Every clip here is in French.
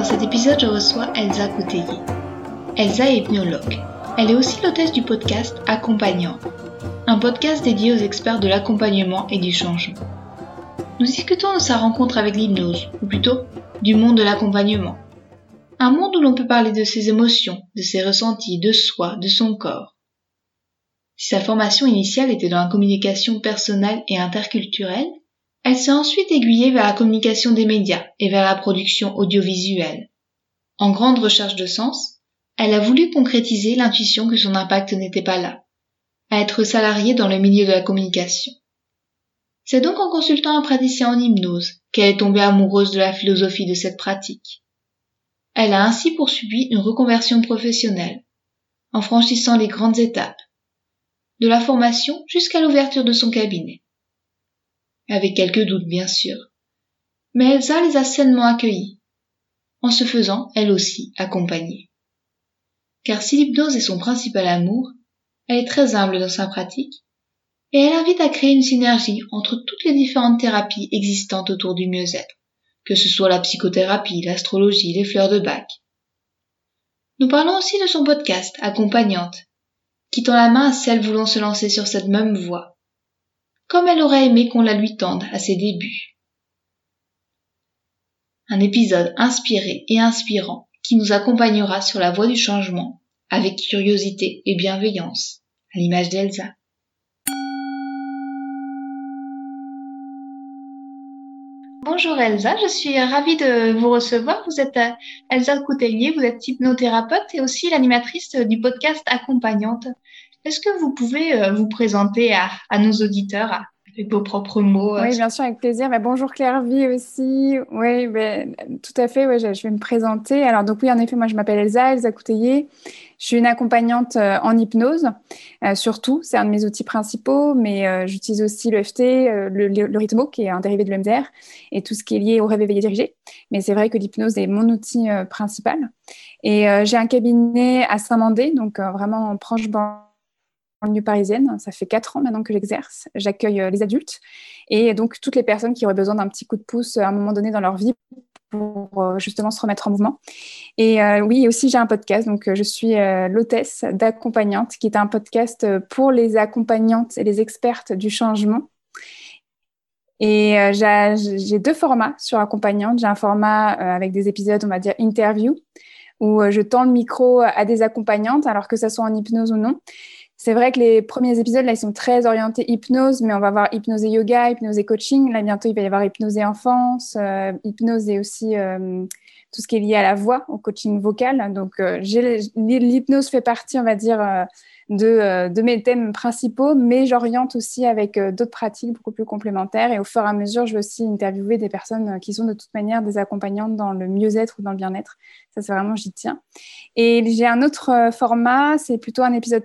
Dans cet épisode, je reçois Elsa Couteillé. Elsa est hypnologue. Elle est aussi l'hôtesse du podcast Accompagnant, un podcast dédié aux experts de l'accompagnement et du changement. Nous discutons de sa rencontre avec l'hypnose, ou plutôt du monde de l'accompagnement. Un monde où l'on peut parler de ses émotions, de ses ressentis, de soi, de son corps. Si sa formation initiale était dans la communication personnelle et interculturelle, elle s'est ensuite aiguillée vers la communication des médias et vers la production audiovisuelle. En grande recherche de sens, elle a voulu concrétiser l'intuition que son impact n'était pas là, à être salariée dans le milieu de la communication. C'est donc en consultant un praticien en hypnose qu'elle est tombée amoureuse de la philosophie de cette pratique. Elle a ainsi poursuivi une reconversion professionnelle, en franchissant les grandes étapes, de la formation jusqu'à l'ouverture de son cabinet avec quelques doutes bien sûr. Mais Elsa les a sainement accueillis, en se faisant, elle aussi, accompagner. Car si l'hypnose est son principal amour, elle est très humble dans sa pratique, et elle invite à créer une synergie entre toutes les différentes thérapies existantes autour du mieux-être, que ce soit la psychothérapie, l'astrologie, les fleurs de bac. Nous parlons aussi de son podcast, Accompagnante, qui tend la main à celles voulant se lancer sur cette même voie, comme elle aurait aimé qu'on la lui tende à ses débuts. Un épisode inspiré et inspirant qui nous accompagnera sur la voie du changement avec curiosité et bienveillance, à l'image d'Elsa. Bonjour Elsa, je suis ravie de vous recevoir. Vous êtes euh, Elsa Coutellier, vous êtes hypnothérapeute et aussi l'animatrice du podcast Accompagnante. Est-ce que vous pouvez euh, vous présenter à, nos auditeurs avec vos propres mots euh, Oui, bien sûr, avec plaisir. Bah, bonjour Claire Vie aussi. Oui, bah, tout à fait. je, vais me présenter. Alors, donc oui, en effet, moi, je m'appelle Elsa, Elsa Couteillé. Je suis une accompagnante euh, en hypnose, surtout. C'est un de mes outils principaux, mais j'utilise aussi l'EFT, le, le, rythmo, qui est un dérivé de l'EMDR, et tout ce qui est lié au rêve éveillé dirigé. Mais c'est vrai que l'hypnose est mon outil principal. Et j'ai un cabinet à Saint-Mandé, donc vraiment en proche banlieue banlieue parisienne. Ça fait quatre ans maintenant que j'exerce. J'accueille euh, les adultes et donc toutes les personnes qui auraient besoin d'un petit coup de pouce à un moment donné dans leur vie pour euh, justement se remettre en mouvement. Et euh, oui, aussi j'ai un podcast, donc je suis l'hôtesse d'accompagnante, qui est un podcast pour les accompagnantes et les expertes du changement. Et j'ai deux formats sur accompagnante. J'ai un format avec des épisodes, on va dire interview, où je tends le micro à des accompagnantes, alors que ça soit en hypnose ou non. C'est vrai que les premiers épisodes, là, ils sont très orientés hypnose, mais on va voir hypnose et yoga, hypnose et coaching. Là, bientôt, il va y avoir hypnose et enfance, euh, hypnose et aussi euh, tout ce qui est lié à la voix, au coaching vocal. Donc, euh, l'hypnose fait partie, on va dire, euh, de, mes thèmes principaux, mais j'oriente aussi avec euh, d'autres pratiques beaucoup plus complémentaires. Et au fur et à mesure, je vais aussi interviewer des personnes euh, qui sont de toute manière des accompagnantes dans le mieux-être ou dans le bien-être. Ça, c'est vraiment, j'y tiens. Et j'ai un autre format, c'est plutôt un épisode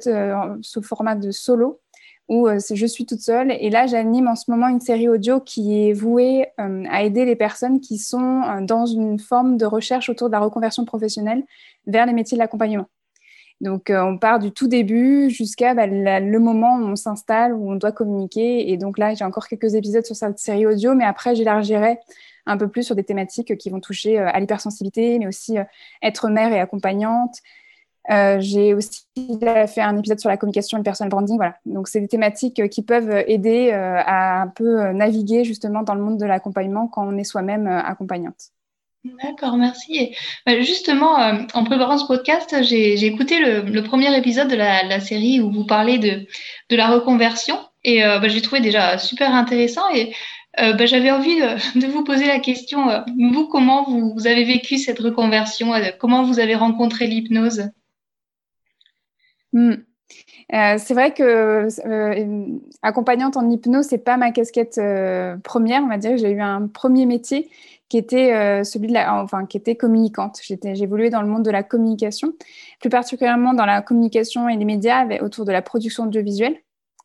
sous format de solo où je suis toute seule. Et là, j'anime en ce moment une série audio qui est vouée à aider les personnes qui sont dans une forme de recherche autour de la reconversion professionnelle vers les métiers de l'accompagnement. Donc, euh, on part du tout début jusqu'à bah, le moment où on s'installe, où on doit communiquer. Et donc là, j'ai encore quelques épisodes sur cette série audio, mais après, j'élargirai un peu plus sur des thématiques qui vont toucher euh, à l'hypersensibilité, mais aussi euh, être mère et accompagnante. j'ai aussi fait un épisode sur la communication et le personal branding. Voilà. Donc, c'est des thématiques qui peuvent aider à un peu naviguer justement dans le monde de l'accompagnement quand on est soi-même accompagnante. D'accord, merci. Bah, justement, euh, en préparant ce podcast, j'ai écouté le, premier épisode de la, série où vous parlez de, la reconversion et euh, bah, j'ai trouvé déjà super intéressant et euh, bah, j'avais envie de, vous poser la question, vous, comment vous, avez vécu cette reconversion Comment vous avez rencontré l'hypnose? Hmm. c'est vrai que accompagnante en hypnose, c'est pas ma casquette première, on va dire. J'ai eu un premier métier qui était celui de la, enfin, qui était communicante. J'ai évolué dans le monde de la communication, plus particulièrement dans la communication et les médias autour de la production audiovisuelle.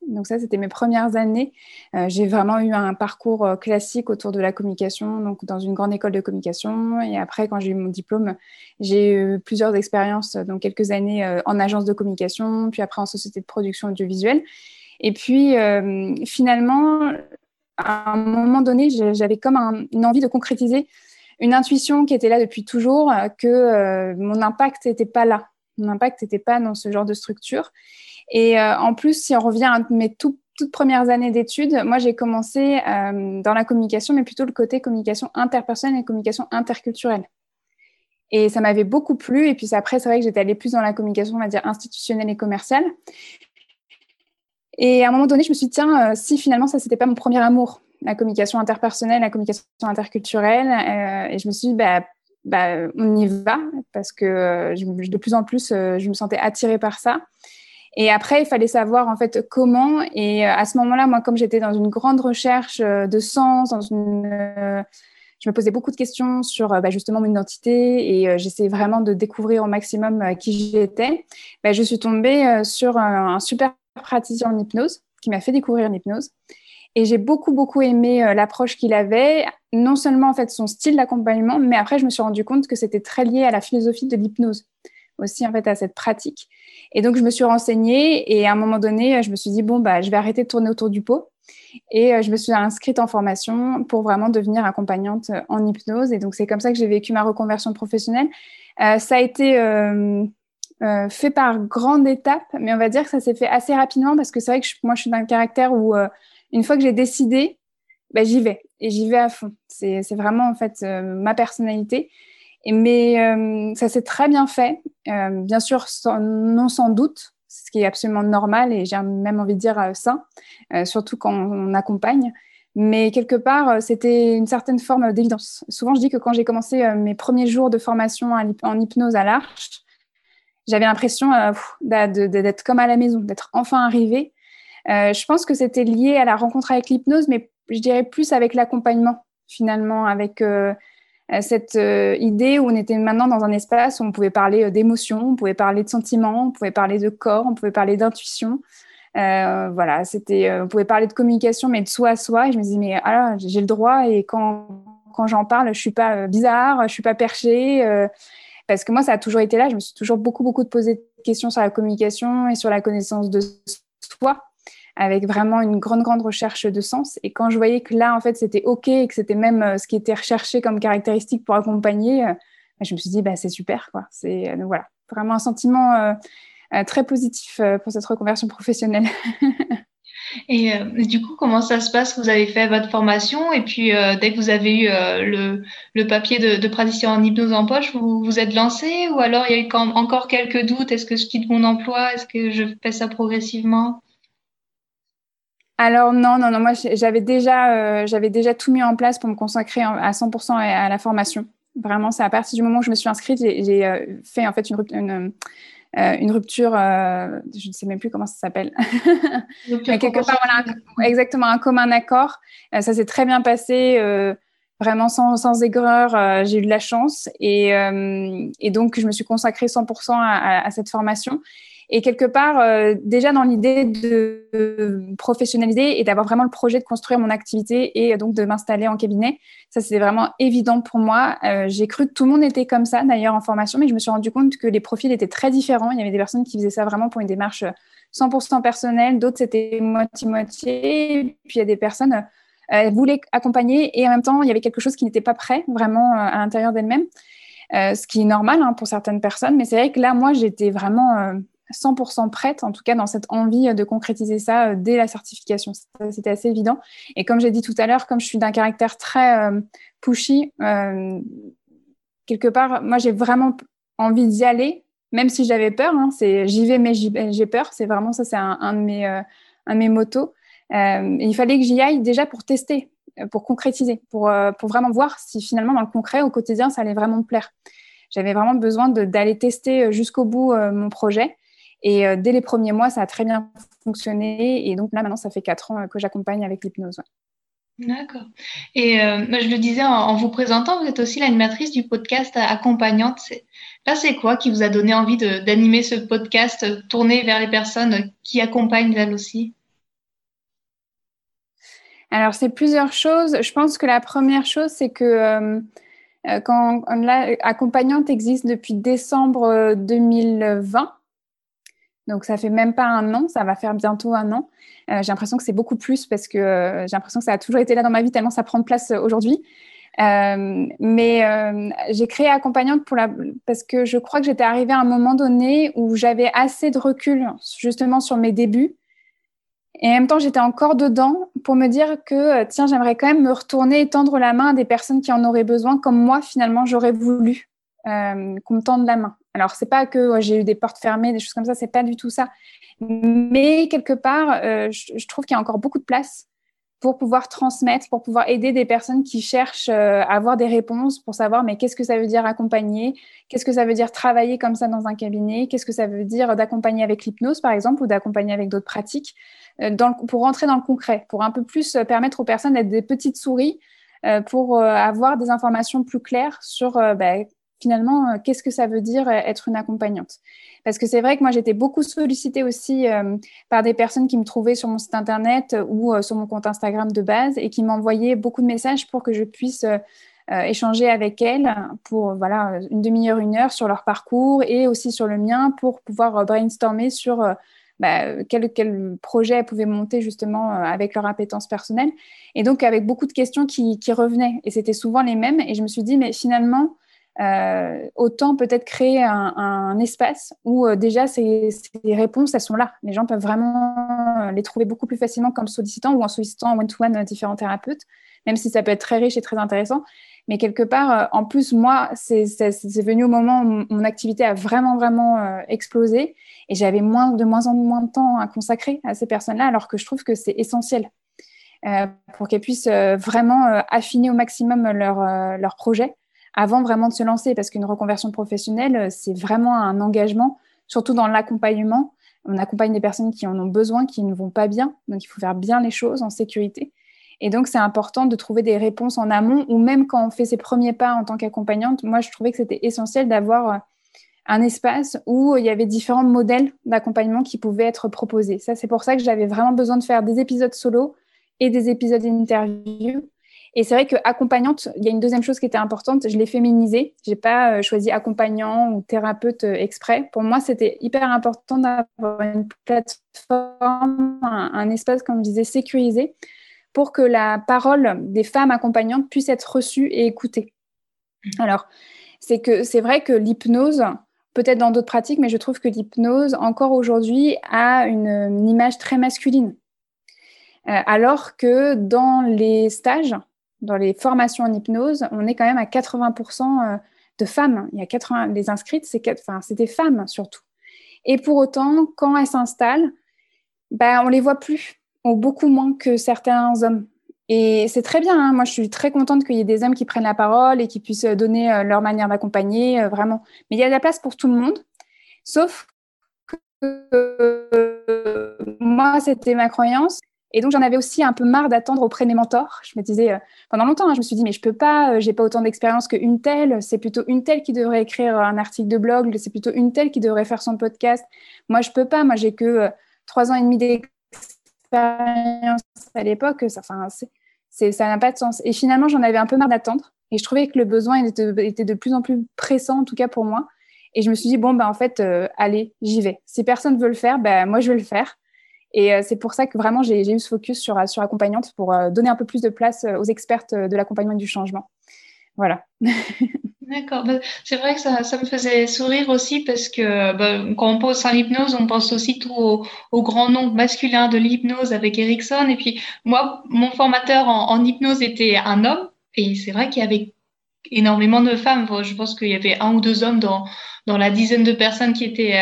Donc ça, c'était mes premières années. Euh, j'ai vraiment eu un parcours euh, classique autour de la communication, donc dans une grande école de communication. Et après, quand j'ai eu mon diplôme, j'ai eu plusieurs expériences, donc quelques années euh, en agence de communication, puis après en société de production audiovisuelle. Et puis finalement, à un moment donné, j'avais comme une envie de concrétiser une intuition qui était là depuis toujours, que mon impact n'était pas là. Mon impact n'était pas dans ce genre de structure. Et euh, en plus, si on revient à mes toutes premières années d'études, moi j'ai commencé euh, dans la communication, mais plutôt le côté communication interpersonnelle et communication interculturelle. Et ça m'avait beaucoup plu. Et puis après, c'est vrai que j'étais allée plus dans la communication, on va dire, institutionnelle et commerciale. Et à un moment donné, je me suis dit, tiens, euh, si finalement ça, c'était pas mon premier amour, la communication interpersonnelle, la communication interculturelle. et je me suis dit, bah, bah, on y va, parce que de plus en plus, je me sentais attirée par ça. Et après, il fallait savoir en fait comment. Et euh, à ce moment-là, moi, comme j'étais dans une grande recherche euh, de sens, dans une, euh, je me posais beaucoup de questions sur bah, justement mon identité et j'essayais vraiment de découvrir au maximum qui j'étais. Bah, je suis tombée sur un, super praticien en hypnose qui m'a fait découvrir l'hypnose. Et j'ai beaucoup, beaucoup aimé l'approche qu'il avait, non seulement en fait son style d'accompagnement, mais après, je me suis rendu compte que c'était très lié à la philosophie de l'hypnose aussi en fait à cette pratique. Et donc je me suis renseignée et à un moment donné, je me suis dit bon bah je vais arrêter de tourner autour du pot et euh, je me suis inscrite en formation pour vraiment devenir accompagnante euh, en hypnose. Et donc c'est comme ça que j'ai vécu ma reconversion professionnelle. Euh, ça a été fait par grande étape, mais on va dire que ça s'est fait assez rapidement parce que c'est vrai que moi je suis d'un caractère où une fois que j'ai décidé, bah, j'y vais et j'y vais à fond. C'est vraiment en fait ma personnalité mais euh, ça s'est très bien fait. Euh, bien sûr, non sans doute, ce qui est absolument normal et j'ai même envie de dire euh, sain, surtout quand on accompagne. Mais quelque part, c'était une certaine forme d'évidence. Souvent, je dis que quand j'ai commencé mes premiers jours de formation en hypnose à l'Arche, j'avais l'impression d'être comme à la maison, d'être enfin arrivée. je pense que c'était lié à la rencontre avec l'hypnose, mais je dirais plus avec l'accompagnement, finalement, avec euh, cette euh, idée où on était maintenant dans un espace où on pouvait parler euh, d'émotions, on pouvait parler de sentiments, on pouvait parler de corps, on pouvait parler d'intuition. voilà, c'était, on pouvait parler de communication, mais de soi à soi. Et je me disais, mais alors, j'ai le droit. Et quand, quand j'en parle, je suis pas bizarre, je suis pas perchée. Parce que moi, ça a toujours été là. Je me suis toujours beaucoup, beaucoup posé de questions sur la communication et sur la connaissance de soi avec vraiment une grande, grande recherche de sens. Et quand je voyais que là, en fait, c'était OK et que c'était même euh, ce qui était recherché comme caractéristique pour accompagner, euh, bah, je me suis dit, bah, c'est super. Quoi. C'est, euh, voilà, vraiment un sentiment très positif pour cette reconversion professionnelle. Et du coup, comment ça se passe? Vous avez fait votre formation et puis dès que vous avez eu le, le, papier de, praticien en hypnose en poche, vous vous êtes lancé ou alors il y a eu encore quelques doutes? Est-ce que je quitte mon emploi? Est-ce que je fais ça progressivement? Alors non, non, non, moi j'avais déjà, euh, j'avais déjà tout mis en place pour me consacrer à 100% à, la formation. Vraiment, c'est à partir du moment où je me suis inscrite, j'ai euh, fait en fait une, euh, une rupture, je ne sais même plus comment ça s'appelle. quelque part, voilà, exactement, un commun accord. ça s'est très bien passé vraiment sans, sans aigreur, j'ai eu de la chance et, et, donc je me suis consacrée 100% à, à, cette formation. Et quelque part, euh, déjà dans l'idée de professionnaliser et d'avoir vraiment le projet de construire mon activité et donc de m'installer en cabinet, ça c'est vraiment évident pour moi. Euh, j'ai cru que tout le monde était comme ça d'ailleurs en formation, mais je me suis rendu compte que les profils étaient très différents. Il y avait des personnes qui faisaient ça vraiment pour une démarche 100% personnelle, d'autres c'était moitié-moitié. Puis il y a des personnes euh, voulaient accompagner et en même temps il y avait quelque chose qui n'était pas prêt vraiment à l'intérieur d'elles-mêmes. ce qui est normal hein, pour certaines personnes, mais c'est vrai que là, moi, j'étais vraiment 100% prête, en tout cas dans cette envie de concrétiser ça euh, dès la certification. C'était assez évident. Et comme j'ai dit tout à l'heure, comme je suis d'un caractère très euh, pushy, euh, quelque part, moi j'ai vraiment envie d'y aller, même si j'avais peur. Hein, c'est j'y vais, mais j'ai peur. C'est vraiment ça, c'est un, de mes, un de mes motos. il fallait que j'y aille déjà pour tester, pour concrétiser, pour, pour vraiment voir si finalement dans le concret, au quotidien, ça allait vraiment me plaire. J'avais vraiment besoin d'aller tester jusqu'au bout mon projet et euh, dès les premiers mois, ça a très bien fonctionné. Et donc là, maintenant, ça fait quatre ans euh, que j'accompagne avec l'hypnose. D'accord. Et euh, je le disais en, vous présentant, vous êtes aussi l'animatrice du podcast Accompagnante. Là, c'est quoi qui vous a donné envie d'animer ce podcast tourné vers les personnes qui accompagnent elles aussi? Alors, c'est plusieurs choses. Je pense que la première chose, c'est que euh, euh, quand Accompagnante existe depuis décembre 2020, donc ça fait même pas un an, ça va faire bientôt un an. Euh, j'ai l'impression que c'est beaucoup plus parce que euh, j'ai l'impression que ça a toujours été là dans ma vie tellement ça prend de place euh, aujourd'hui. mais j'ai créé accompagnante pour la parce que je crois que j'étais arrivée à un moment donné où j'avais assez de recul justement sur mes débuts et en même temps j'étais encore dedans pour me dire que tiens j'aimerais quand même me retourner et tendre la main à des personnes qui en auraient besoin comme moi finalement j'aurais voulu qu'on me tende la main. Alors, c'est pas que j'ai eu des portes fermées, des choses comme ça, c'est pas du tout ça. Mais quelque part, euh, je, trouve qu'il y a encore beaucoup de place pour pouvoir transmettre, pour pouvoir aider des personnes qui cherchent euh, à avoir des réponses pour savoir mais qu'est-ce que ça veut dire accompagner, qu'est-ce que ça veut dire travailler comme ça dans un cabinet, qu'est-ce que ça veut dire d'accompagner avec l'hypnose par exemple ou d'accompagner avec d'autres pratiques, euh, pour rentrer dans le concret, pour un peu plus permettre aux personnes d'être des petites souris pour avoir des informations plus claires sur bah, finalement, euh, qu'est-ce que ça veut dire euh, être une accompagnante? Parce que c'est vrai que moi, j'étais beaucoup sollicitée aussi euh, par des personnes qui me trouvaient sur mon site internet ou sur mon compte Instagram de base et qui m'envoyaient beaucoup de messages pour que je puisse échanger avec elles pour voilà une demi-heure, une heure sur leur parcours et aussi sur le mien pour pouvoir brainstormer sur bah, quel, projet elles pouvaient monter justement avec leur appétence personnelle. Et donc avec beaucoup de questions qui revenaient. Et c'était souvent les mêmes. Et je me suis dit, mais finalement, euh, autant peut-être créer un, espace où euh, déjà ces, réponses, elles sont là. Les gens peuvent vraiment euh, les trouver beaucoup plus facilement comme sollicitant ou en sollicitant one-to-one différents thérapeutes, même si ça peut être très riche et très intéressant. Mais quelque part, en plus, moi, c'est venu au moment où mon activité a vraiment, vraiment explosé et j'avais moins, de moins en moins de temps à consacrer à ces personnes-là, alors que je trouve que c'est essentiel pour qu'elles puissent vraiment affiner au maximum leur, leur projet avant vraiment de se lancer, parce qu'une reconversion professionnelle, euh, c'est vraiment un engagement, surtout dans l'accompagnement. On accompagne des personnes qui en ont besoin, qui ne vont pas bien, donc il faut faire bien les choses en sécurité. Et donc, c'est important de trouver des réponses en amont, ou même quand on fait ses premiers pas en tant qu'accompagnante. Moi, je trouvais que c'était essentiel d'avoir euh, un espace où il y avait différents modèles d'accompagnement qui pouvaient être proposés. Ça, c'est pour ça que j'avais vraiment besoin de faire des épisodes solo et des épisodes d'interview et c'est vrai que accompagnante, il y a une deuxième chose qui était importante, je l'ai féminisée. J'ai pas euh, choisi accompagnant ou thérapeute euh, exprès. Pour moi, c'était hyper important d'avoir une plateforme, un, espace, comme je disais, sécurisé pour que la parole des femmes accompagnantes puisse être reçue et écoutée. Alors, c'est que c'est vrai que l'hypnose, peut-être dans d'autres pratiques, mais je trouve que l'hypnose, encore aujourd'hui, a une, image très masculine. Euh, alors que dans les stages, dans les formations en hypnose, on est quand même à 80% euh, de femmes. Il y a 80, les inscrites, c'est des femmes surtout. Et pour autant, quand elles s'installent, ben, on les voit plus, ou beaucoup moins que certains hommes. Et c'est très bien. Hein. Moi, je suis très contente qu'il y ait des hommes qui prennent la parole et qui puissent donner euh, leur manière d'accompagner, euh, vraiment. Mais il y a de la place pour tout le monde. Sauf que moi, c'était ma croyance. Et donc, j'en avais aussi un peu marre d'attendre auprès de mes mentors. Je me disais, euh, pendant longtemps, hein, je me suis dit, mais je peux pas, euh, j'ai pas autant d'expérience qu'une telle. C'est plutôt une telle qui devrait écrire un article de blog. C'est plutôt une telle qui devrait faire son podcast. Moi, je peux pas. Moi, j'ai que euh, trois ans et demi d'expérience à l'époque. Ça, n'a pas de sens. Et finalement, j'en avais un peu marre d'attendre. Et je trouvais que le besoin était, de plus en plus pressant, en tout cas pour moi. Et je me suis dit, bon, ben, en fait, allez, j'y vais. Si personne veut le faire, ben, moi, je vais le faire. Et euh, c'est pour ça que vraiment j'ai eu ce focus sur, sur accompagnante pour euh, donner un peu plus de place euh, aux expertes de l'accompagnement et du changement. Voilà. D'accord. Bah, c'est vrai que ça, me faisait sourire aussi parce que bah, quand on pense à l'hypnose, on pense aussi tout au, au grand nombre masculin de l'hypnose avec Erickson. Et puis moi, mon formateur en, en hypnose était un homme. Et c'est vrai qu'il y avait énormément de femmes. Je pense qu'il y avait un ou deux hommes dans, dans la dizaine de personnes qui étaient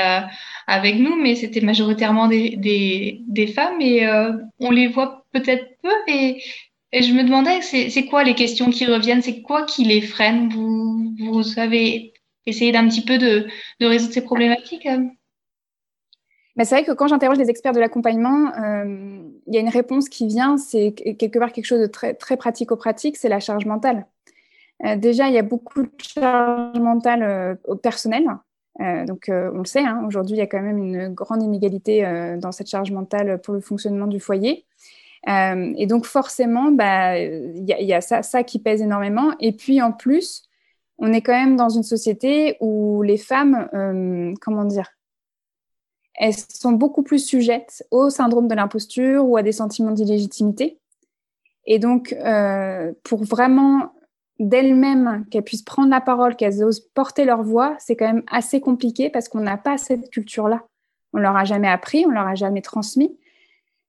avec nous, mais c'était majoritairement des, des, femmes et euh, on les voit peut-être peu. Et, je me demandais, c'est quoi les questions qui reviennent? C'est quoi qui les freine? Vous, vous avez essayé d'un petit peu de, de résoudre ces problématiques Mais c'est vrai que quand j'interroge les experts de l'accompagnement, euh, il y a une réponse qui vient, c'est quelque part quelque chose de très, très pratico-pratique, c'est la charge mentale. Déjà, il y a beaucoup de charge mentale euh, au personnel. donc, on le sait, hein, aujourd'hui, il y a quand même une grande inégalité dans cette charge mentale pour le fonctionnement du foyer. et donc, forcément, bah, il y a, ça, qui pèse énormément. Et puis, en plus, on est quand même dans une société où les femmes, comment dire, elles sont beaucoup plus sujettes au syndrome de l'imposture ou à des sentiments d'illégitimité. Et donc, euh, pour vraiment d'elles-mêmes qu'elles puissent prendre la parole, qu'elles osent porter leur voix, c'est quand même assez compliqué parce qu'on n'a pas cette culture-là. On leur a jamais appris, on leur a jamais transmis.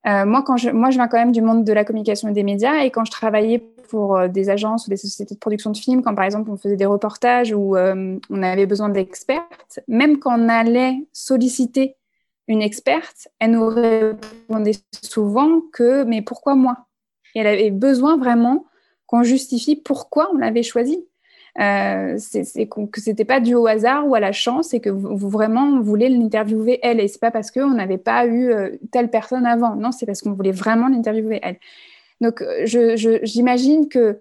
Euh, moi, quand je, moi, je viens quand même du monde de la communication et des médias, et quand je travaillais pour euh, des agences ou des sociétés de production de films, quand par exemple on faisait des reportages où on avait besoin d'experts, même quand on allait solliciter une experte, elle nous répondait souvent que mais pourquoi moi? Et elle avait besoin vraiment qu'on justifie pourquoi on l'avait choisi. Euh, c'est que c'était pas dû au hasard ou à la chance et que vous, vraiment voulez l'interviewer elle. Et c'est pas parce qu'on n'avait pas eu euh, telle personne avant. Non c'est parce qu'on voulait vraiment l'interviewer elle. Donc j'imagine je, que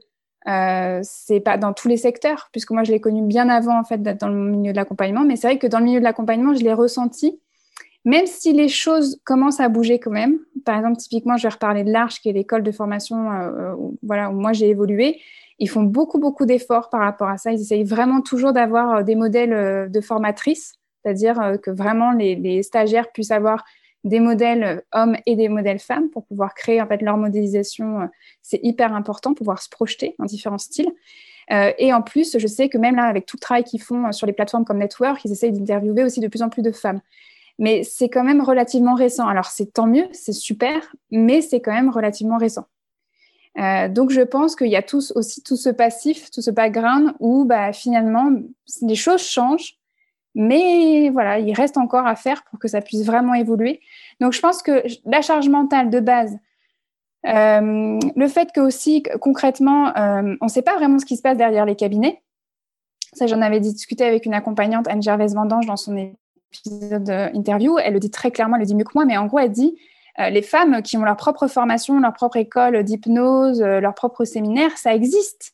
euh, c'est pas dans tous les secteurs puisque moi je l'ai connu bien avant en fait dans le milieu de l'accompagnement. Mais c'est vrai que dans le milieu de l'accompagnement je l'ai ressenti même si les choses commencent à bouger quand même, par exemple, typiquement, je vais reparler de l'Arche, qui est l'école de formation euh, où, voilà, où moi j'ai évolué, ils font beaucoup, beaucoup d'efforts par rapport à ça. Ils essayent vraiment toujours d'avoir euh, des modèles euh, de formatrices, c'est-à-dire que vraiment les, stagiaires puissent avoir des modèles hommes et des modèles femmes pour pouvoir créer en leur modélisation. C'est hyper important, pouvoir se projeter en différents styles. et en plus, je sais que même là, avec tout le travail qu'ils font sur les plateformes comme Network, ils essayent d'interviewer aussi de plus en plus de femmes mais c'est quand même relativement récent. Alors c'est tant mieux, c'est super, mais c'est quand même relativement récent. Euh, donc je pense qu'il y a aussi tout ce passif, tout ce background où bah, finalement les choses changent, mais voilà, il reste encore à faire pour que ça puisse vraiment évoluer. Donc je pense que la charge mentale de base, euh, le fait que aussi concrètement, euh, on ne sait pas vraiment ce qui se passe derrière les cabinets. Ça, j'en avais discuté avec une accompagnante, Anne Gervais Vendange, dans son épisode interview, elle le dit très clairement, elle le dit mieux que moi, mais en gros, elle dit euh, les femmes qui ont leur propre formation, leur propre école d'hypnose, euh, leur propre séminaire, ça existe.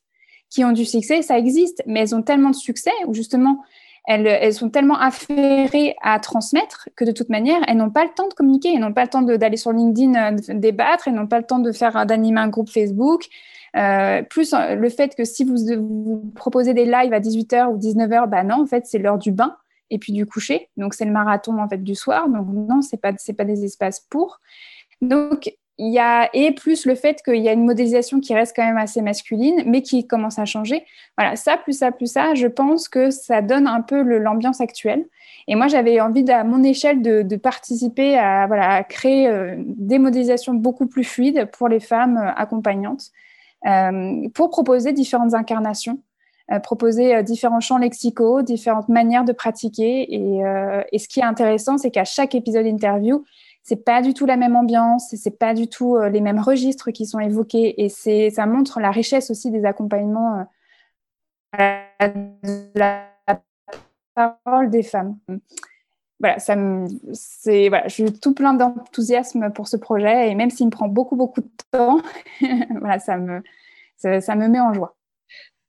Qui ont du succès, ça existe, mais elles ont tellement de succès, ou justement, elles, sont tellement affairées à transmettre que de toute manière, elles n'ont pas le temps de communiquer, elles n'ont pas le temps d'aller sur LinkedIn euh, débattre, elles n'ont pas le temps de faire d'animer un groupe Facebook. Euh, plus le fait que si vous, vous proposez des lives à 18h ou 19h, bah non, en fait, c'est l'heure du bain et puis du coucher. Donc c'est le marathon en fait du soir. Donc non, c'est pas c'est pas des espaces pour. Donc il y a et plus le fait qu'il y a une modélisation qui reste quand même assez masculine, mais qui commence à changer. Voilà, ça plus ça plus ça, je pense que ça donne un peu l'ambiance actuelle. Et moi, j'avais envie à mon échelle de, participer à voilà à créer euh, des modélisations beaucoup plus fluides pour les femmes euh, accompagnantes, euh, pour proposer différentes incarnations proposer euh, différents champs lexicaux, différentes manières de pratiquer. Et, euh, et ce qui est intéressant, c'est qu'à chaque épisode interview, c'est pas du tout la même ambiance, c'est pas du tout les mêmes registres qui sont évoqués, et ça montre la richesse aussi des accompagnements de la parole des femmes. Voilà, ça me, voilà, je suis tout plein d'enthousiasme pour ce projet, et même s'il me prend beaucoup beaucoup de temps, voilà, ça me ça me met en joie.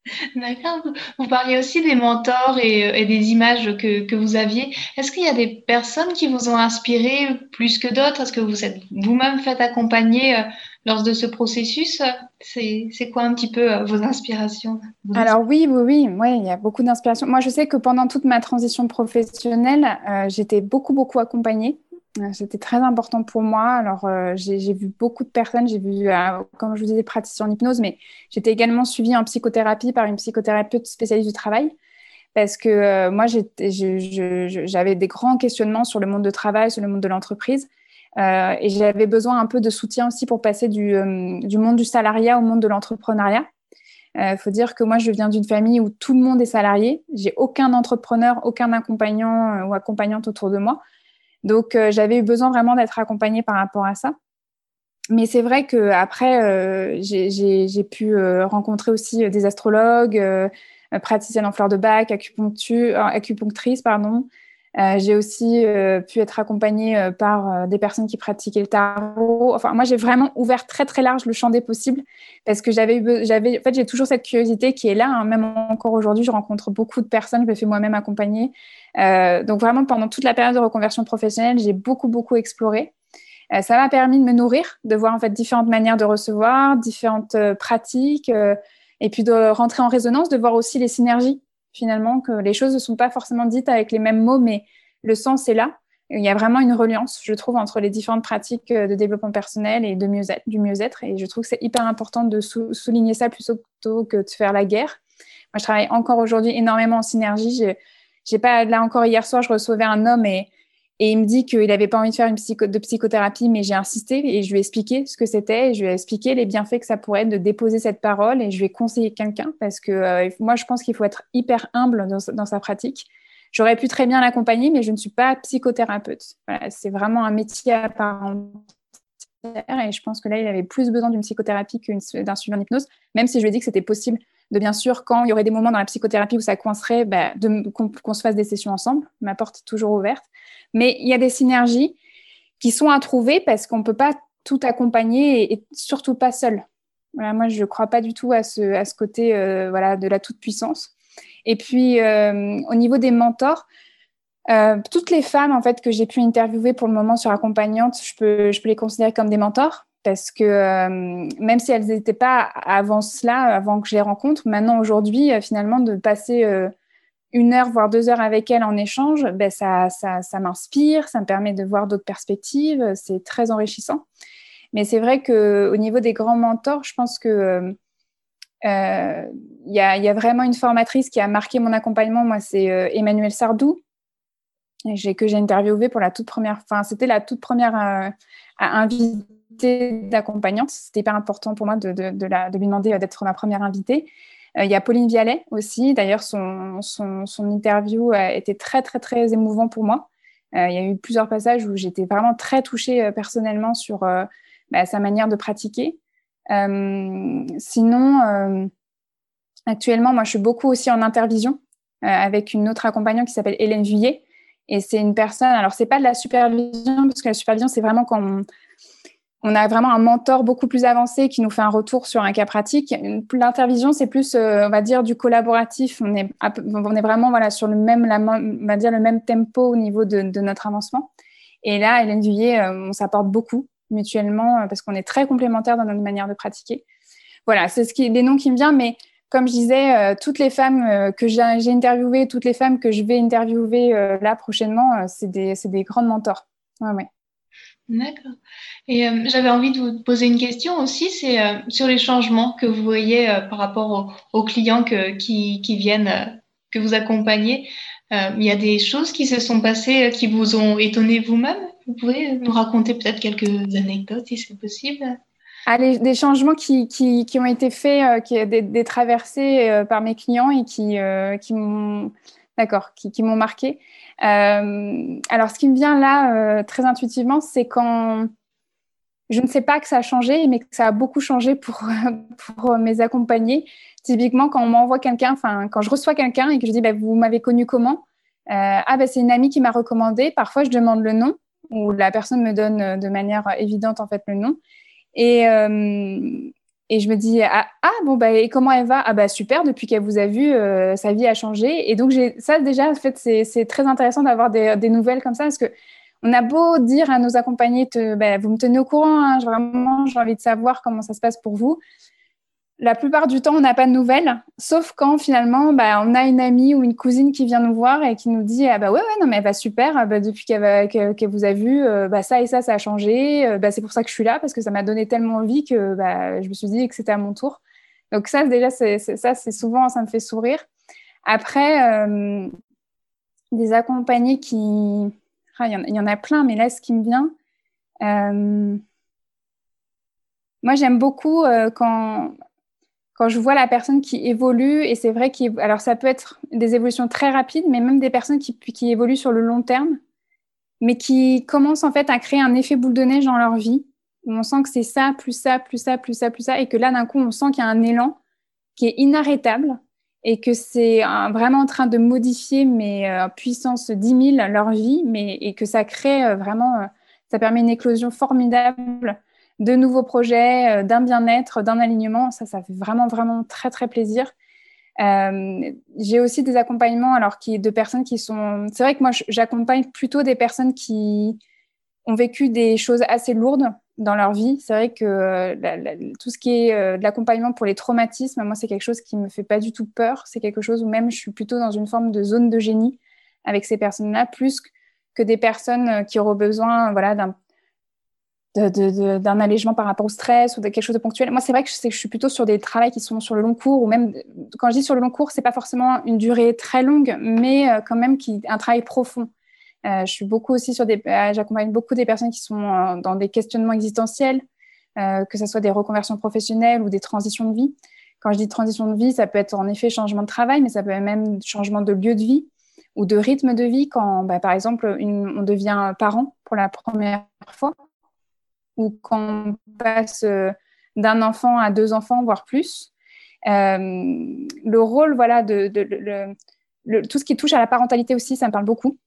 D'accord. Vous parliez aussi des mentors et, euh, des images que, que vous aviez. Est-ce qu'il y a des personnes qui vous ont inspiré plus que d'autres? Est-ce que vous êtes vous-même fait accompagner euh, lors de ce processus? C'est quoi un petit peu euh, vos inspirations? Alors oui, oui, oui, il y a beaucoup d'inspiration. Moi, je sais que pendant toute ma transition professionnelle, j'étais beaucoup, beaucoup accompagnée. Euh, c'était très important pour moi. Alors, euh, j'ai vu beaucoup de personnes. J'ai vu, euh, comme je vous disais, praticiens en hypnose, mais j'étais également suivie en psychothérapie par une psychothérapeute spécialiste du travail. Parce que moi, j'avais des grands questionnements sur le monde de travail, sur le monde de l'entreprise. et j'avais besoin un peu de soutien aussi pour passer du, du monde du salariat au monde de l'entrepreneuriat. Il faut dire que moi, je viens d'une famille où tout le monde est salarié. J'ai aucun entrepreneur, aucun accompagnant ou accompagnante autour de moi. Donc, euh, j'avais eu besoin vraiment d'être accompagnée par rapport à ça. Mais c'est vrai qu'après, euh, j'ai pu euh, rencontrer aussi des astrologues, praticiennes en fleurs de bac, acupunctrices, pardon, Euh, j'ai aussi euh, pu être accompagnée euh, par des personnes qui pratiquaient le tarot. Enfin, moi, j'ai vraiment ouvert très très large le champ des possibles parce que j'avais j'avais, en fait, j'ai toujours cette curiosité qui est là. Hein. Même encore aujourd'hui, je rencontre beaucoup de personnes. Je me fais moi-même accompagner. donc vraiment, pendant toute la période de reconversion professionnelle, j'ai beaucoup beaucoup exploré. ça m'a permis de me nourrir, de voir en fait différentes manières de recevoir, différentes pratiques, et puis de rentrer en résonance, de voir aussi les synergies finalement, que les choses ne sont pas forcément dites avec les mêmes mots, mais le sens est là. Il y a vraiment une reliance, je trouve, entre les différentes pratiques euh, de développement personnel et de mieux-être, du mieux-être. Et je trouve que c'est hyper important de souligner ça plutôt que de faire la guerre. Moi, je travaille encore aujourd'hui énormément en synergie. J'ai pas, là encore, hier soir, je recevais un homme et et il me dit qu'il n'avait pas envie de faire une de psychothérapie, mais j'ai insisté et je lui ai expliqué ce que c'était je lui ai expliqué les bienfaits que ça pourrait être de déposer cette parole et je lui ai conseillé quelqu'un parce que euh, moi, je pense qu'il faut être hyper humble dans, sa pratique. J'aurais pu très bien l'accompagner, mais je ne suis pas psychothérapeute. C'est vraiment un métier à part entière et je pense que là, il avait plus besoin d'une psychothérapie d'un suivi en hypnose, même si je lui ai dit que c'était possible de bien sûr, quand il y aurait des moments dans la psychothérapie où ça coincerait, bah, qu'on se fasse des sessions ensemble. Ma porte est toujours ouverte. Mais il y a des synergies qui sont à trouver parce qu'on ne peut pas tout accompagner et, surtout pas seul. Moi, je ne crois pas du tout à ce, à ce côté euh, voilà, de la toute-puissance. Et puis, euh, au niveau des mentors, euh, toutes les femmes en fait que j'ai pu interviewer pour le moment sur accompagnante, je peux, je peux les considérer comme des mentors parce que même si elles n'étaient pas avant cela, avant que je les rencontre, maintenant aujourd'hui, finalement, de passer une heure, voire deux heures avec elles en échange, ben, ça, ça, m'inspire, ça me permet de voir d'autres perspectives, c'est très enrichissant. Mais c'est vrai qu'au niveau des grands mentors, je pense que il y, a, vraiment une formatrice qui a marqué mon accompagnement. Moi, c'est Emmanuel Sardou, que j'ai interviewé pour la toute première. Enfin, c'était la toute première à inviter d'accompagnante. C'était hyper important pour moi de, lui demander d'être ma première invitée. Euh, il y a Pauline Vialet aussi. D'ailleurs, son, interview a été très, très, très émouvant pour moi. Euh, il y a eu plusieurs passages où j'étais vraiment très touchée euh, personnellement sur bah, sa manière de pratiquer. sinon, actuellement, moi, je suis beaucoup aussi en intervision avec une autre accompagnante qui s'appelle Hélène Vuillet. Et c'est une personne, alors c'est pas de la supervision, parce que la supervision, c'est vraiment quand on a vraiment un mentor beaucoup plus avancé qui nous fait un retour sur un cas pratique. L'intervision, c'est plus, euh, on va dire, du collaboratif. On est, vraiment voilà, sur le même, on va dire, le même tempo au niveau de, notre avancement. Et là, Hélène Vuillet, euh, on s'apporte beaucoup mutuellement euh, parce qu'on est très complémentaires dans notre manière de pratiquer. Voilà, c'est ce qui, les noms qui me viennent, mais comme je disais, toutes les femmes que j'ai interviewées, toutes les femmes que je vais interviewer là prochainement, c'est des, des grandes mentors. Ouais, ouais. D'accord. Et euh, j'avais envie de vous poser une question aussi, c'est euh, sur les changements que vous voyez euh, par rapport aux, clients qui, qui, viennent, que vous accompagnez. il y a des choses qui se sont passées qui vous ont étonné vous-même? Vous pouvez nous raconter peut-être quelques anecdotes si c'est possible? Ah, des changements qui, qui, ont été faits, qui, des, des traversées par mes clients et qui, qui m'ont d'accord, qui m'ont marqué. Euh, alors, ce qui me vient là euh, très intuitivement, c'est quand je ne sais pas que ça a changé, mais que ça a beaucoup changé pour, pour mes accompagnés. Typiquement, quand on m'envoie quelqu'un, enfin, quand je reçois quelqu'un et que je dis, bah, vous m'avez connu comment? Euh, Ah, bah, c'est une amie qui m'a recommandé. Parfois, je demande le nom ou la personne me donne de manière évidente en fait le nom. Et, et je me dis ah, ah, bon bah et comment elle va? Ah bah super depuis qu'elle vous a vu euh, sa vie a changé. Et donc j'ai ça déjà en fait c'est très intéressant d'avoir des, nouvelles comme ça parce que on a beau dire à nos accompagnés bah, vous me tenez au courant hein, vraiment j'ai envie de savoir comment ça se passe pour vous la plupart du temps, on n'a pas de nouvelles, sauf quand finalement, bah, on a une amie ou une cousine qui vient nous voir et qui nous dit ah bah ouais, ouais non mais elle va super, ah bah, depuis qu'elle vous a vu, euh, bah, ça et ça, ça a changé, euh, bah, c'est pour ça que je suis là parce que ça m'a donné tellement envie que bah, je me suis dit que c'était à mon tour. Donc ça déjà, ça, c'est souvent ça me fait sourire. Après, euh, des accompagnés qui, ah, il y, en a plein, mais là ce qui me vient. Moi, j'aime beaucoup quand quand je vois la personne qui évolue, et c'est vrai que alors ça peut être des évolutions très rapides, mais même des personnes qui, évoluent sur le long terme, mais qui commencent en fait à créer un effet boule de neige dans leur vie. On sent que c'est ça, plus ça, plus ça, plus ça, plus ça, et que là d'un coup on sent qu'il y a un élan qui est inarrêtable. et que c'est vraiment en train de modifier, mais euh, puissance 10 000, leur vie, mais, et que ça crée euh, vraiment, euh, ça permet une éclosion formidable de nouveaux projets, d'un bien-être, d'un alignement. Ça, ça fait vraiment, vraiment très, très plaisir. j'ai aussi des accompagnements alors qui de personnes qui sont c'est vrai que moi j'accompagne plutôt des personnes qui ont vécu des choses assez lourdes dans leur vie. C'est vrai que euh, tout ce qui est euh, de l'accompagnement pour les traumatismes, moi, c'est quelque chose qui me fait pas du tout peur. C'est quelque chose où même je suis plutôt dans une forme de zone de génie avec ces personnes-là, plus que des personnes euh, qui auront besoin voilà, d'un d'un allègement par rapport au stress ou de quelque chose de ponctuel. Moi, c'est vrai que je, suis plutôt sur des travaux qui sont sur le long cours, ou même quand je dis sur le long cours, c'est pas forcément une durée très longue, mais quand même un travail profond. Euh, je suis beaucoup aussi sur des, euh, j'accompagne beaucoup des personnes qui sont euh, dans des questionnements existentiels, que ce soit des reconversions professionnelles ou des transitions de vie. Quand je dis transition de vie, ça peut être en effet changement de travail, mais ça peut être même changement de lieu de vie ou de rythme de vie quand, bah, par exemple, on devient parent pour la première fois ou quand on passe d'un enfant à deux enfants, voire plus. le rôle, voilà, de, tout ce qui touche à la parentalité aussi, ça me parle beaucoup.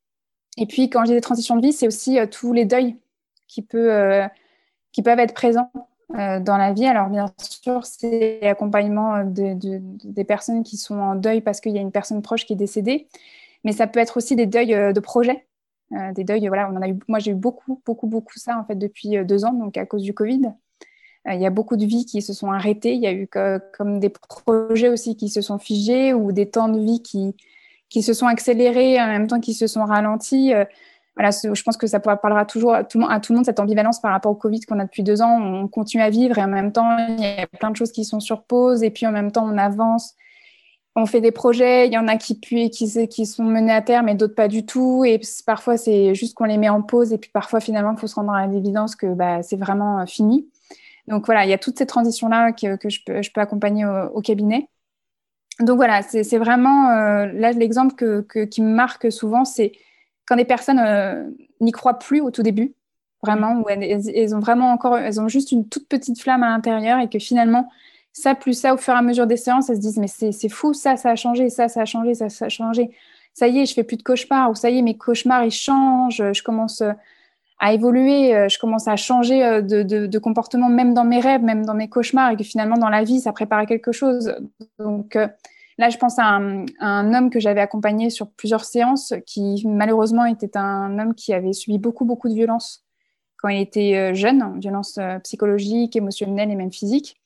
Et puis, quand dis des transitions de vie, c'est aussi euh, tous les deuils qui, euh, qui peuvent être présents euh, dans la vie. Alors, bien sûr, c'est l'accompagnement des personnes qui sont en deuil parce qu'il y a une personne proche qui est décédée. Mais ça peut être aussi des deuils de projets. des deuils, voilà, on en a eu, moi j'ai eu beaucoup, beaucoup, beaucoup ça en fait depuis deux ans, donc à cause du Covid. Il y a beaucoup de vies qui se sont arrêtées. Il y a eu comme des projets aussi qui se sont figés ou des temps de vie qui, qui se sont accélérés en même temps qu'ils se sont ralentis. Euh, voilà, je pense que ça parlera toujours à tout, le monde cette ambivalence par rapport au Covid qu'on a depuis deux ans. On continue à vivre et en même temps, il y a plein de choses qui sont sur pause et puis en même temps, on avance. On fait des projets, il y en a qui, puis, qui, qui sont menés à terme et d'autres pas du tout. Et parfois, c'est juste qu'on les met en pause et puis parfois, finalement, il faut se rendre à l'évidence que bah, c'est vraiment euh, fini. Donc voilà, il y a toutes ces transitions-là que, que je, peux, je, peux, accompagner au cabinet donc voilà, c'est vraiment euh, là l'exemple que, qui me marque souvent, c'est quand des personnes euh, n'y croient plus au tout début, vraiment, où elles, ont vraiment encore, elles ont juste une toute petite flamme à l'intérieur et que finalement, ça plus ça, au fur et à mesure des séances, elles se disent mais c'est fou, ça, ça a changé, ça, ça a changé, ça, ça a changé. Ça y est, je fais plus de cauchemars, ou ça y est, mes cauchemars ils changent, je commence à évoluer, je commence à changer euh, de, comportement même dans mes rêves, même dans mes cauchemars, et que finalement dans la vie, ça prépare quelque chose. Donc euh, là, je pense à un, homme que j'avais accompagné sur plusieurs séances, qui malheureusement était un homme qui avait subi beaucoup, beaucoup de violences quand il était euh, jeune, violences psychologiques, émotionnelles et même physiques,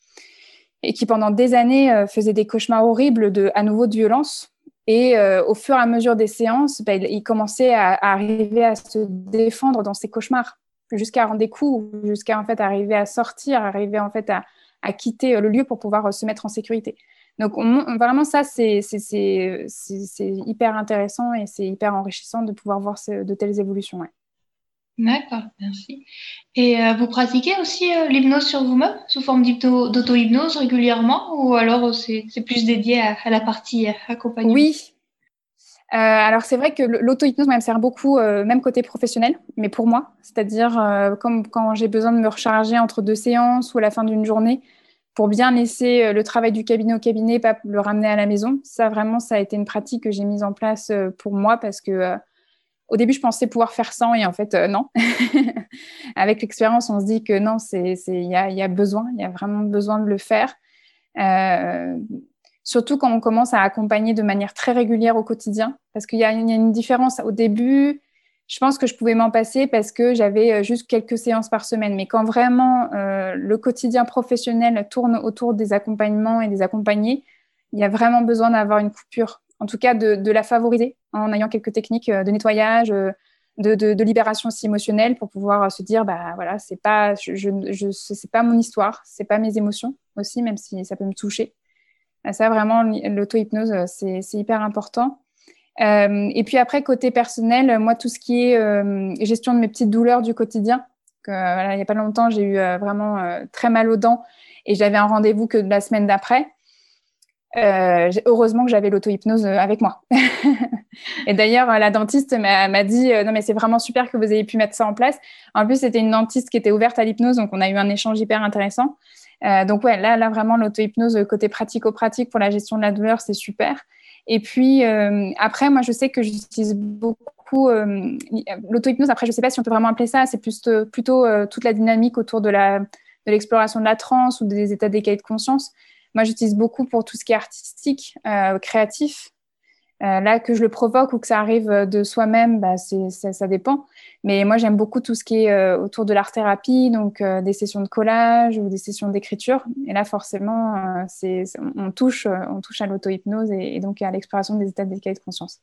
et qui pendant des années faisait des cauchemars horribles de, à nouveau de violence et euh, au fur et à mesure des séances, bah, il, commençait à, arriver à se défendre dans ses cauchemars, jusqu'à rendre des coups, jusqu'à en fait arriver à sortir, arriver en fait à, quitter le lieu pour pouvoir euh, se mettre en sécurité. Donc vraiment ça, c'est hyper intéressant et c'est hyper enrichissant de pouvoir voir de telles évolutions. D'accord, merci. Et euh, vous pratiquez aussi l'hypnose sur vous-même sous forme d'auto-hypnose régulièrement ou alors c'est plus dédié à, la partie accompagnement? Oui, euh, alors c'est vrai que l'auto-hypnose me sert beaucoup, euh, même côté professionnel, mais pour moi, c'est-à-dire euh, comme quand j'ai besoin de me recharger entre deux séances ou à la fin d'une journée, pour bien laisser le travail du cabinet au cabinet, pas le ramener à la maison. Ça vraiment, ça a été une pratique que j'ai mise en place pour moi parce que au début, je pensais pouvoir faire sans et en fait, non. Avec l'expérience, on se dit que non, il y a, besoin, il y a vraiment besoin de le faire. Euh, surtout quand on commence à accompagner de manière très régulière au quotidien, parce qu'il y, a une différence. Au début, je pense que je pouvais m'en passer parce que j'avais euh, juste quelques séances par semaine. Mais quand vraiment euh, le quotidien professionnel tourne autour des accompagnements et des accompagnés, il y a vraiment besoin d'avoir une coupure, en tout cas de, la favoriser en ayant quelques techniques euh, de nettoyage. de, libération aussi émotionnelle pour pouvoir se dire bah voilà c'est pas je, c'est pas mon histoire c'est pas mes émotions aussi même si ça peut me toucher ça, vraiment, l'auto-hypnose, euh, c'est hyper important. Euh, et puis après, côté personnel, moi, tout ce qui est euh, gestion de mes petites douleurs du quotidien, il n'y a pas longtemps, j'ai eu vraiment très mal aux dents et j'avais un rendez-vous que la semaine d'après. Heureusement que j'avais l'auto-hypnose avec moi. et d'ailleurs, la dentiste m'a dit Non, mais c'est vraiment super que vous ayez pu mettre ça en place. En plus, c'était une dentiste qui était ouverte à l'hypnose, donc on a eu un échange hyper intéressant. donc ouais, là, là vraiment l'auto-hypnose côté pratico-pratique pour la gestion de la douleur, c'est super. Et puis après, moi je sais que j'utilise beaucoup l'auto-hypnose. Après, je sais pas si on peut vraiment appeler ça. C'est plus, plutôt toute la dynamique autour de l'exploration de la transe ou des états d'écaille de conscience. Moi, j'utilise beaucoup pour tout ce qui est artistique, créatif. Euh, là, que je le provoque ou que ça arrive de soi-même, bah, ça, dépend. Mais moi, j'aime beaucoup tout ce qui est euh, autour de l'art-thérapie, donc euh, des sessions de collage ou des sessions d'écriture. Et là, forcément, on, touche, à l'auto-hypnose et, donc à l'exploration des états d'état de conscience.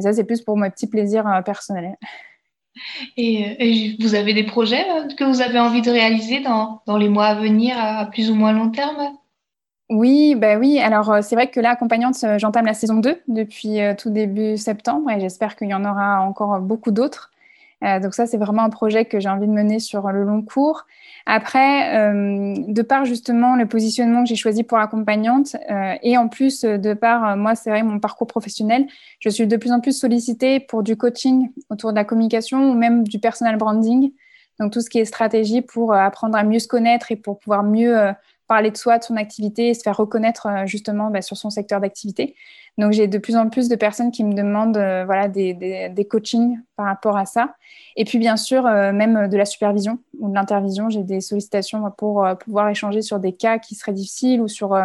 Et ça, c'est plus pour mes petits plaisirs personnels. Et, vous avez des projets que vous avez envie de réaliser dans les mois à venir à plus ou moins long terme? Oui, bah oui. Alors, euh, c'est vrai que là, accompagnante, euh, j'entame la saison 2 depuis euh, tout début septembre et j'espère qu'il y en aura encore beaucoup d'autres. donc ça, c'est vraiment un projet que j'ai envie de mener sur le long cours. Après, de par justement le positionnement que j'ai choisi pour accompagnante et en plus de par, moi, c'est vrai, mon parcours professionnel, je suis de plus en plus sollicitée pour du coaching autour de la communication ou même du personal branding. Donc tout ce qui est stratégie pour apprendre à mieux se connaître et pour pouvoir mieux parler de soi, de son activité et se faire reconnaître euh, justement bah, sur son secteur d'activité. Donc j'ai de plus en plus de personnes qui me demandent euh, voilà, des, des, coachings par rapport à ça. Et puis bien sûr, euh, même de la supervision ou de l'intervision, j'ai des sollicitations pour pouvoir échanger sur des cas qui seraient difficiles ou sur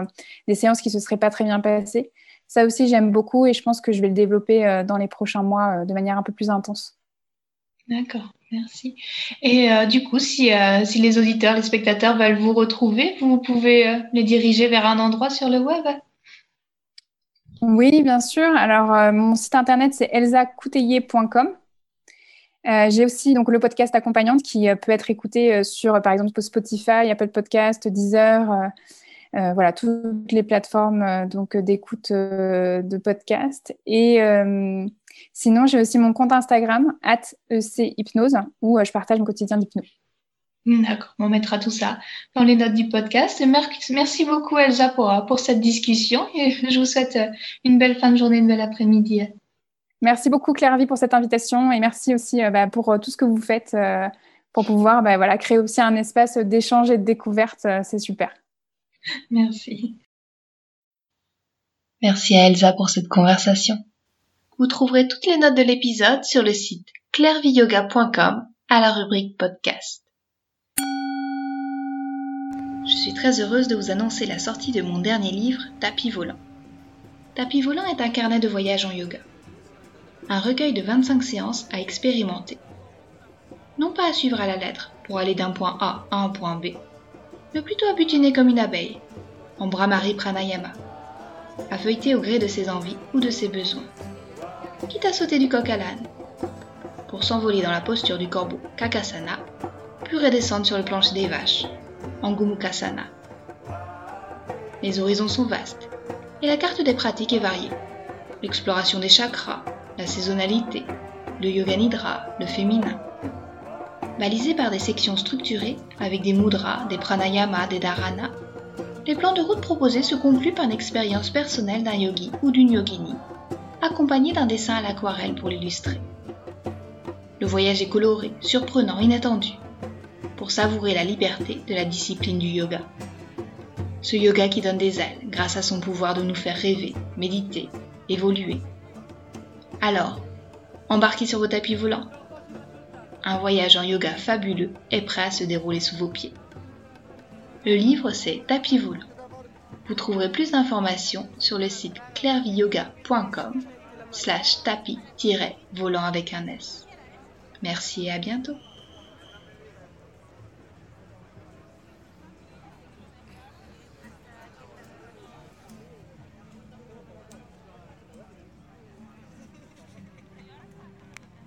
des séances qui se seraient pas très bien passées. Ça aussi, j'aime beaucoup et je pense que je vais le développer dans les prochains mois de manière un peu plus intense. D'accord. Merci. Et euh, du coup, si, euh, si, les auditeurs, les spectateurs veulent vous retrouver, vous pouvez euh, les diriger vers un endroit sur le web Oui, bien sûr. Alors, mon site internet, c'est elsacouteiller.com. J'ai aussi donc le podcast accompagnante qui peut être écouté sur, par exemple, Spotify, Apple Podcast, Deezer, voilà, toutes les plateformes donc d'écoute de podcast. Et Sinon, j'ai aussi mon compte Instagram, @echypnose, où euh, je partage mon quotidien d'hypnose. Hmm, d'accord, on mettra tout ça dans les notes du podcast. Merci beaucoup Elsa pour, euh, pour cette discussion et je vous souhaite euh, une belle fin de journée, une belle après-midi. Merci beaucoup Claire Vie pour cette invitation et merci aussi bah, pour tout ce que vous faites pour pouvoir bah, voilà, créer aussi un espace d'échange et de découverte. C'est super. Merci. Merci à Elsa pour cette conversation. Vous trouverez toutes les notes de l'épisode sur le site clairviyoga.com à la rubrique podcast. Je suis très heureuse de vous annoncer la sortie de mon dernier livre, Tapis volant. Tapis volant est un carnet de voyage en yoga. Un recueil de 25 séances à expérimenter. Non pas à suivre à la lettre pour aller d'un point A à un point B, mais plutôt à butiner comme une abeille, en Brahmari Pranayama, à feuilleter au gré de ses envies ou de ses besoins quitte à sauter du coq à l'âne, pour s'envoler dans la posture du corbeau Kakasana, puis redescendre sur le plancher des vaches, en Gumukasana. Les horizons sont vastes, et la carte des pratiques est variée. L'exploration des chakras, la saisonnalité, le yoga nidra, le féminin. Balisés par des sections structurées avec des mudras, des pranayamas, des dharanas, les plans de route proposés se concluent par une expérience personnelle d'un yogi ou d'une yogini accompagné d'un dessin à l'aquarelle pour l'illustrer. Le voyage est coloré, surprenant, inattendu, pour savourer la liberté de la discipline du yoga. Ce yoga qui donne des ailes grâce à son pouvoir de nous faire rêver, méditer, évoluer. Alors, embarquez sur vos tapis volants. Un voyage en yoga fabuleux est prêt à se dérouler sous vos pieds. Le livre c'est Tapis volant vous trouverez plus d'informations sur le site clairviyoga.com slash tapis-volant avec un S. Merci et à bientôt.